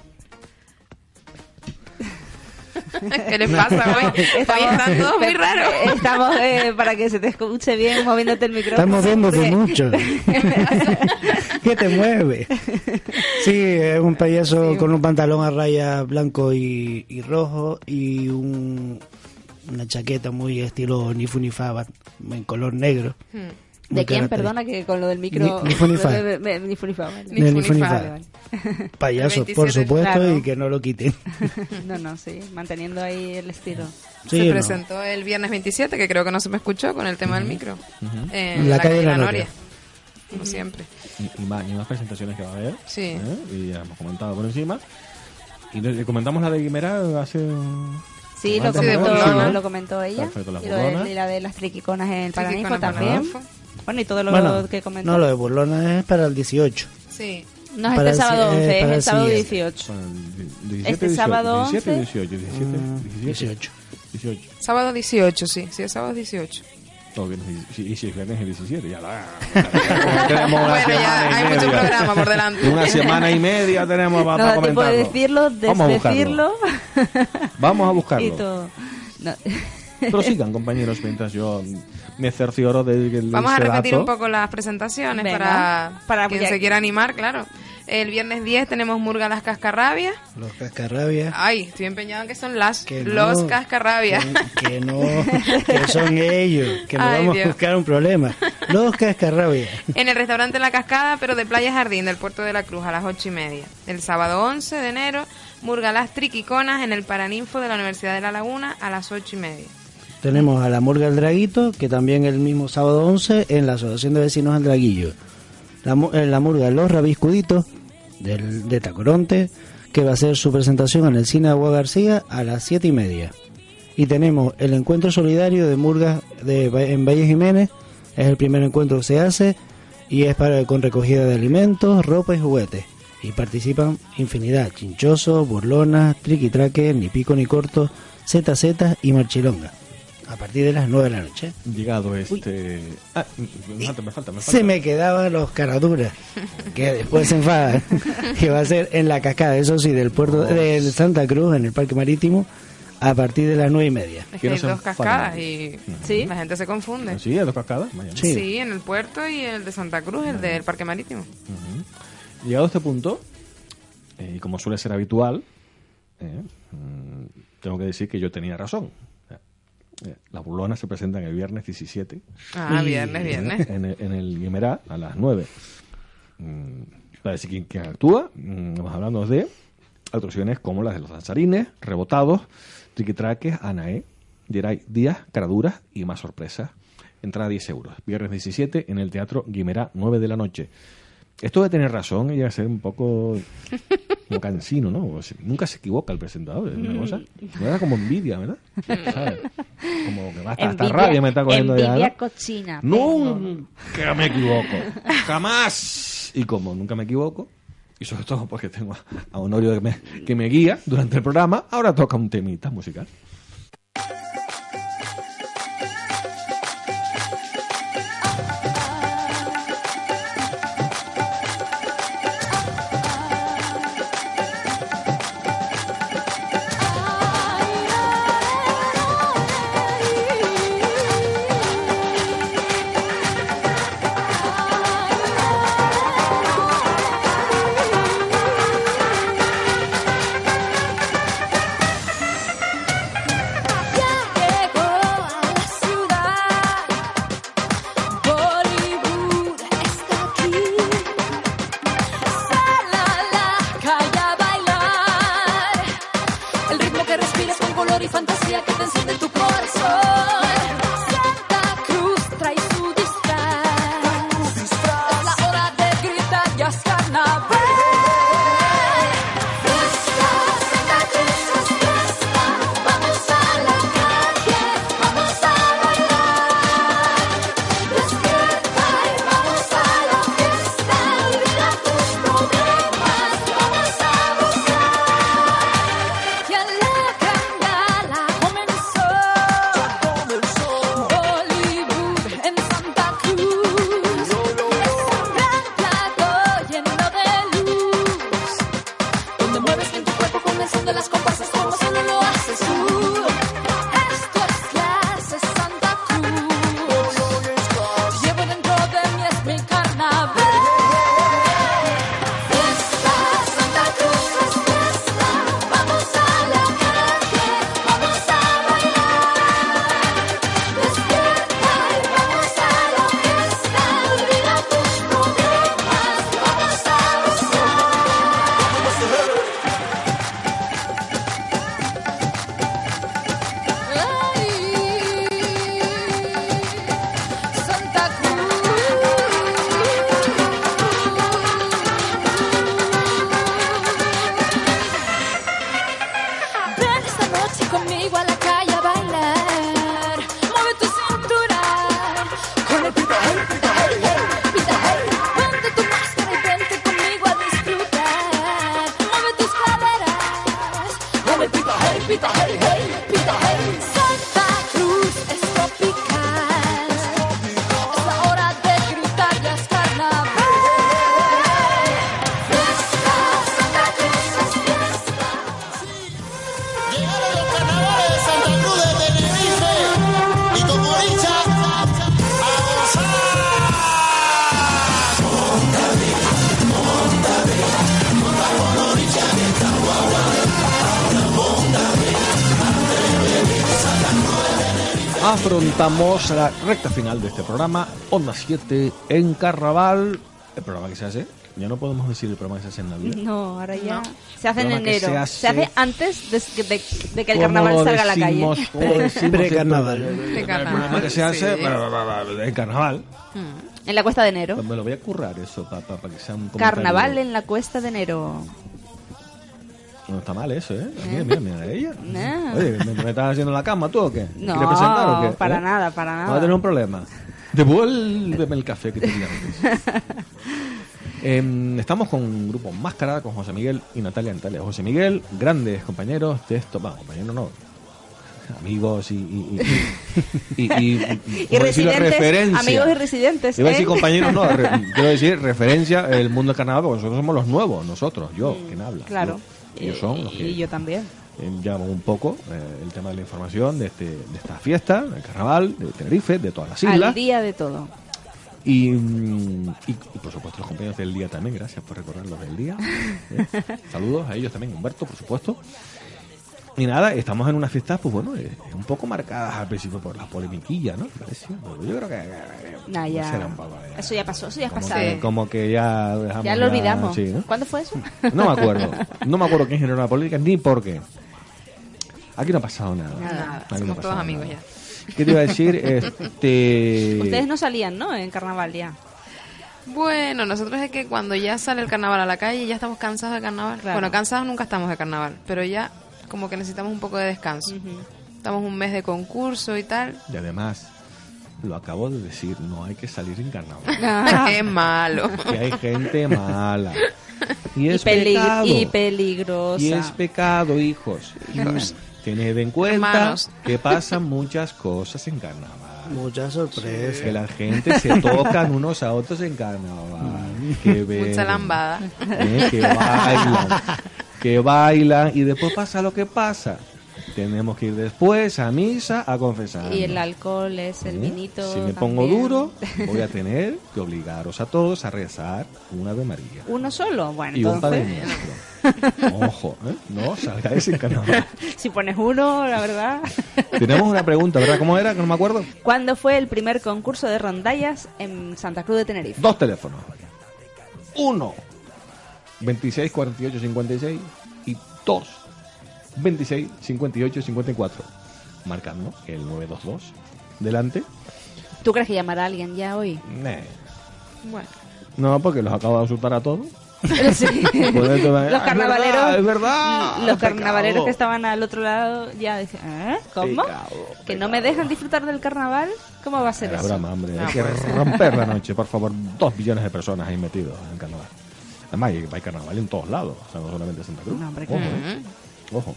¿Qué le pasa hoy? Hoy están todos muy raros. Estamos, eh, para que se te escuche bien, moviéndote el micrófono. Estás moviéndote mucho. ¿Qué te mueve? Sí, es un payaso con un pantalón a rayas blanco y, y rojo y un, una chaqueta muy estilo Nifunifaba en color negro. Hmm. ¿De quién? Perdona que con lo del micro... Ni-. Vale, vale. Payaso, por 27, supuesto, claro. y que no lo quiten. No, no, sí, manteniendo ahí el estilo. Sí, se no. presentó el viernes 27, que creo que no se me escuchó con el tema del micro. En la, calle de la Noria. Como siempre. Y, y más, y más presentaciones que va a haber. Sí. ¿eh? Y ya hemos comentado por encima. Y le comentamos la de Guimera hace. Sí, lo comentó, ¿no? Sí, ¿no? lo comentó ella. Y, lo de- burlonas. y la de las triquiconas en el Paraninfo también. Paraninfo. Bueno, y todo lo Bueno, que comentó. no, lo de Burlona es para el 18. Sí. No es este sábado eh, 11, es el sábado siguiente. 18. Bueno, el 17, Este 18, sábado 17, 11. 18, 17, Mm, 18. 18. Sábado 18, sí. Sí, es sábado 18. O viernes, y si es viernes el 17, ya la. tenemos una Bueno, ya semana y hay mucho media. programa por delante. Una semana y media tenemos para, No de comentarlo. decirlo, Vamos a desdecirlo. Vamos a y buscarlo. todo. No. Prosigan, compañeros, mientras yo me cercioro de que Vamos a repetir dato. un poco las presentaciones Venga, para, para quien ya- se quiera animar, claro. El viernes 10 tenemos Murga Las Cascarrabias. Los cascarrabias. Ay, estoy empeñado en que son las. Que no, los Cascarrabias. Que no, que son ellos, que nos Ay, vamos Dios. a buscar un problema. Los cascarrabias. En el restaurante La Cascada, pero de Playa Jardín del Puerto de la Cruz a las ocho y media. El sábado 11 de enero, Murga Las Triquiconas en el Paraninfo de la Universidad de La Laguna a las ocho y media. Tenemos a la Murga El Draguito, que también el mismo sábado 11 en la Asociación de Vecinos El Draguillo. La, en la Murga Los Rabiscuditos del, de Tacoronte, que va a hacer su presentación en el Cine Agua García a las 7 y media. Y tenemos el encuentro solidario de Murgas de, en Valle Jiménez, es el primer encuentro que se hace y es para con recogida de alimentos, ropa y juguetes. Y participan infinidad, chinchosos, burlonas, triquitraque, ni pico ni corto, ZZ y marchilonga. A partir de las 9 de la noche. Llegado este... Ah, me falta, me falta, me falta. Se me quedaban los caraduras, que después se enfadan, que va a ser en la cascada, eso sí, del puerto de Santa Cruz, en el Parque Marítimo, a partir de las nueve y media. Es que hay dos cascadas y la gente se confunde. Sí, hay dos cascadas. Sí. en el puerto y el de Santa Cruz, el del Parque Marítimo. Llegado a este punto, eh, y como suele ser habitual, eh, mm, tengo que decir que yo tenía razón. Eh, Las burlonas se presentan el viernes 17. Ah, viernes, viernes. En el, en el Guimerá a las 9. Mm, para decir quién, quién actúa, mm, estamos hablando de actuaciones como las de los danzarines, rebotados, triquitraques, Anae, Geray Díaz, Caraduras y más sorpresas. Entrada 10 euros. Viernes 17 en el Teatro Guimerá, 9 de la noche. Esto de tener razón y de ser un poco como cansino, ¿no? O sea, nunca se equivoca el presentador, es una Mm. cosa. Me da como envidia, ¿verdad? ¿Sabes? Como que va hasta, hasta Envidia- rabia me está cogiendo ya. envidia ¿no? cochina. tengo. Nunca me equivoco. Jamás. Y como nunca me equivoco, y sobre todo porque tengo a, a Honorio que me, que me guía durante el programa, ahora toca un temita musical. Comparsas como solo lo haces tú. Afrontamos la recta final de este programa, Onda 7 en Carnaval. El programa que se hace, ya no podemos decir el programa que se hace en Navidad. No, ahora ya se hace en enero. se Se hace- hace, antes de, que- de- de que el ¿Cómo carnaval salga a la calle. decimos? ¿Cómo decimos Pre-carnaval. esto? El programa que se hace sí. en Carnaval. En la cuesta de enero. Me lo voy a currar eso para que sea un comentario. Carnaval en la cuesta de enero. No está mal eso, ¿eh? Mira, mira, mira, ella. No. Oye, ¿me, me estás haciendo la cama tú o qué? No, ¿Quieres presentar o qué? para ¿Eh? nada, para Vamos a nada. tener un problema. Devuélveme el café que te. Em, estamos con un grupo Máscara, con José Miguel y Natalia Natalia. José Miguel, grandes compañeros de esto. Vamos, compañeros no. Amigos y. Y, y, y, amigos y residentes. Iba a decir ¿eh? compañeros, no, re- quiero decir referencia el mundo del carnaval, porque nosotros somos los nuevos, nosotros, yo, quien habla. Mm, Claro. Yo- ellos son los que Y yo también. eh, llevamos un poco eh, el tema de la información de, este, de esta fiesta, del carnaval, de Tenerife, de todas las Al islas. día de todo. Y, y, y, por supuesto los compañeros del día también, gracias por recordarlos del día. ¿eh? Saludos a ellos también, Humberto, por supuesto. Y nada, estamos en una fiesta, pues bueno, eh, un poco marcadas al principio por las polemiquillas, ¿no? Yo creo que... eh, Nah, ya. será un poco, Eso ya pasó, eso ya es como, pasado. que, como que ya dejamos Ya lo olvidamos. sí, ¿no? ¿Cuándo fue eso? No me acuerdo. No me acuerdo quién generó la política ni por qué. Aquí no ha pasado nada. Nada, Aquí no ha somos pasado todos amigos nada. ya. ¿Qué te iba a decir? Este... Ustedes no salían, ¿no? En carnaval ya. Bueno, nosotros es que cuando ya sale el carnaval a la calle ya estamos cansados de carnaval. Claro. Bueno, cansados nunca estamos de carnaval, pero ya como que necesitamos un poco de descanso. Estamos un mes de concurso y tal. Y además, lo acabo de decir, no hay que salir en carnaval. Qué malo. Que hay gente mala. Y es pelig- pecado. y peligrosa. Y es pecado, hijos. Hijos. Tened en cuenta Hermanos. que pasan muchas cosas en carnaval. Muchas sorpresas. Que la gente se tocan unos a otros en carnaval. Que beben, Mucha lambada. ¿eh? que bailan, que bailan y después pasa lo que pasa. Tenemos que ir después a misa a confesar. Y el alcohol es el vinito. Si me también. pongo duro, voy a tener que obligaros a todos a rezar una de María ¿Uno solo? Bueno, y un entonces. Nuestro. Ojo, ¿eh? no salgáis en carnaval. si pones uno, la verdad. Tenemos una pregunta, ¿verdad? ¿Cómo era? Que no me acuerdo. ¿Cuándo fue el primer concurso de rondallas en Santa Cruz de Tenerife? Dos teléfonos. Uno, 26 48 56 y dos, 26 58 54. Marcando el 922 delante. ¿Tú crees que llamará a alguien ya hoy? Nah. Bueno. No, porque los acabo de asustar a todos. Sí. Por esto me- los Ah, carnavaleros, Es verdad, es verdad. los Pecado. carnavaleros que estaban al otro lado ya decían, ¿eh? ¿Cómo? Pecado, ¿Que no me dejan disfrutar del carnaval? ¿Cómo va a ser Era eso? broma, hombre. No hay que puede ser. romper la noche, por favor. Dos millones de personas ahí metidos en carnaval. Además, hay, hay carnaval en todos lados, o sea, no solamente en Santa Cruz. No, hombre, Ojo. ¿eh? Ojo.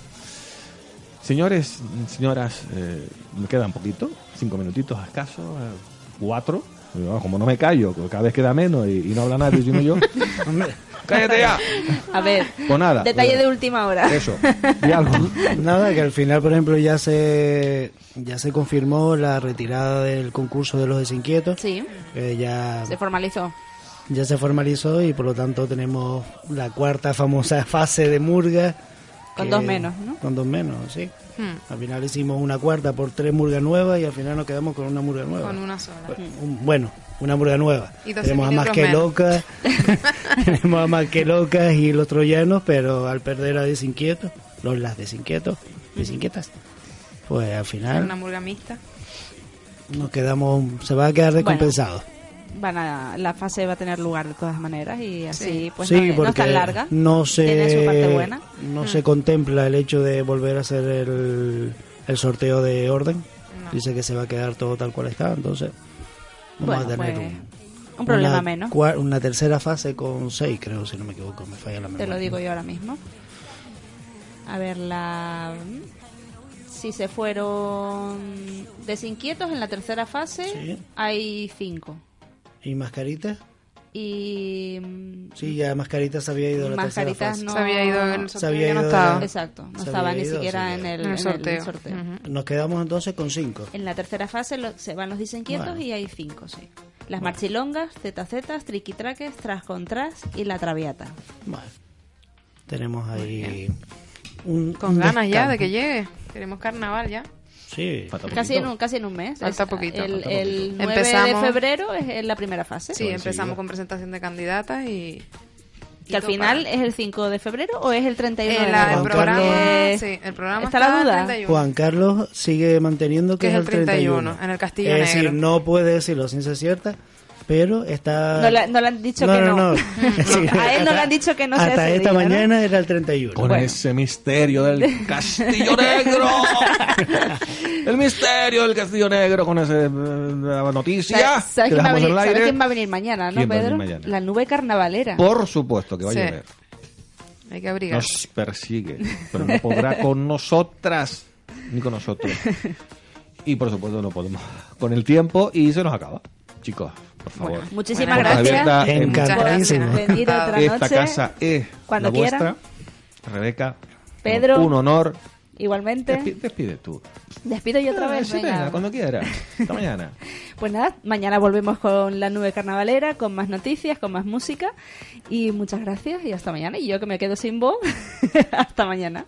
Señores, señoras, eh, me queda un poquito, cinco minutitos escasos, eh, cuatro. Y, como no me callo, que cada vez queda menos y, y no habla nadie, sino yo. ¡Cállate ya! A ver, Pues nada. detalle eh, de última hora. Eso. Algo. Nada, que al final, por ejemplo, ya se ya se confirmó la retirada del concurso de los desinquietos. Sí, que ya, se formalizó. Ya se formalizó y por lo tanto tenemos la cuarta famosa fase de Murga. Con que- dos menos, ¿no? Con dos menos, sí. Hmm. Al final hicimos una cuarta por tres murgas nuevas y al final nos quedamos con una murga nueva. Con una sola. Bueno, una murga nueva. Y 12 Tenemos a más que menos. locas, tenemos a más que locas y los troyanos, pero al perder a desinquietos, los las desinquietos, desinquietas, pues al final una murga mixta. nos quedamos, se va a quedar Bueno. Van a, la fase va a tener lugar de todas maneras y así Sí. pues sí, no, es- no es tan larga. no se, Tiene su parte buena. no Mm. se contempla el hecho de volver a hacer el, el sorteo de orden. No. Dice que se va a quedar todo tal cual está, entonces vamos Bueno, a tener pues, un, un problema una menos. cua- Una tercera fase con seis, creo, si no me equivoco, me falla la memoria. Te lo digo yo ahora mismo. A ver, la... Si se fueron desinquietos en la tercera fase, Sí. hay cinco. ¿Y mascaritas? Y... Sí, ya mascaritas había ido a la Mascaritas tercera fase. no... Se había ido en el Se sorteo, había ya no ido estaba. de- Exacto, no Se estaba ni ido, siquiera en el, En el en el sorteo. Ujú. Nos quedamos entonces con cinco. En la tercera fase lo- se van los desinquietos Bueno. y hay cinco, sí. Las marchilongas, zetazetas, triquitraques, tras con tras y la traviata. Vale. Tenemos ahí un, Con un ganas ya descampo. de que llegue. Queremos carnaval ya. Sí, Sí. Casi en, un, casi en un mes. Falta Es- poquito, El, falta el poquito. 9 Empezamos- de febrero es la primera fase. Sí, empezamos con presentación de candidatas y... Que al final es el 5 de febrero o es el 31 El, de la- enero. el programa, Porque sí, el programa está la está duda. 31. Juan Carlos sigue manteniendo que, Que es el 31, en el Castillo Es decir, Negro. no puede decirlo sin ser cierta, pero está... No le, no le han dicho No, que no, A él no le han dicho que no sea Hasta esta día, ¿no? mañana era el 31. Con ese misterio del Castillo Negro. el misterio del Castillo Negro con esa noticia. ¿Sabes, sabes que quién, va a venir, el sabes aire. quién va a venir mañana, no, ¿Quién va a venir Pedro? mañana? La nube carnavalera. Por supuesto que va Sí. a llover. Hay que abrigar. Nos persigue, pero no podrá con nosotras ni con nosotros. Y por supuesto no podemos con el tiempo y se nos acaba. Chicos, por favor. Bueno, muchísimas Puertas gracias. Encantadísimo. Esta noche. casa es Cuando la quiera. vuestra. Rebeca, Pedro. un honor. Igualmente. Despi- despide tú. Despido yo otra Ah, vez. sí, venga. venga, cuando quieras. Hasta mañana. Pues nada, mañana volvemos con la nube carnavalera, con más noticias, con más música. Y muchas gracias y hasta mañana. Y yo que me quedo sin voz, hasta mañana.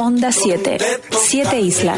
Onda 7. Siete islas.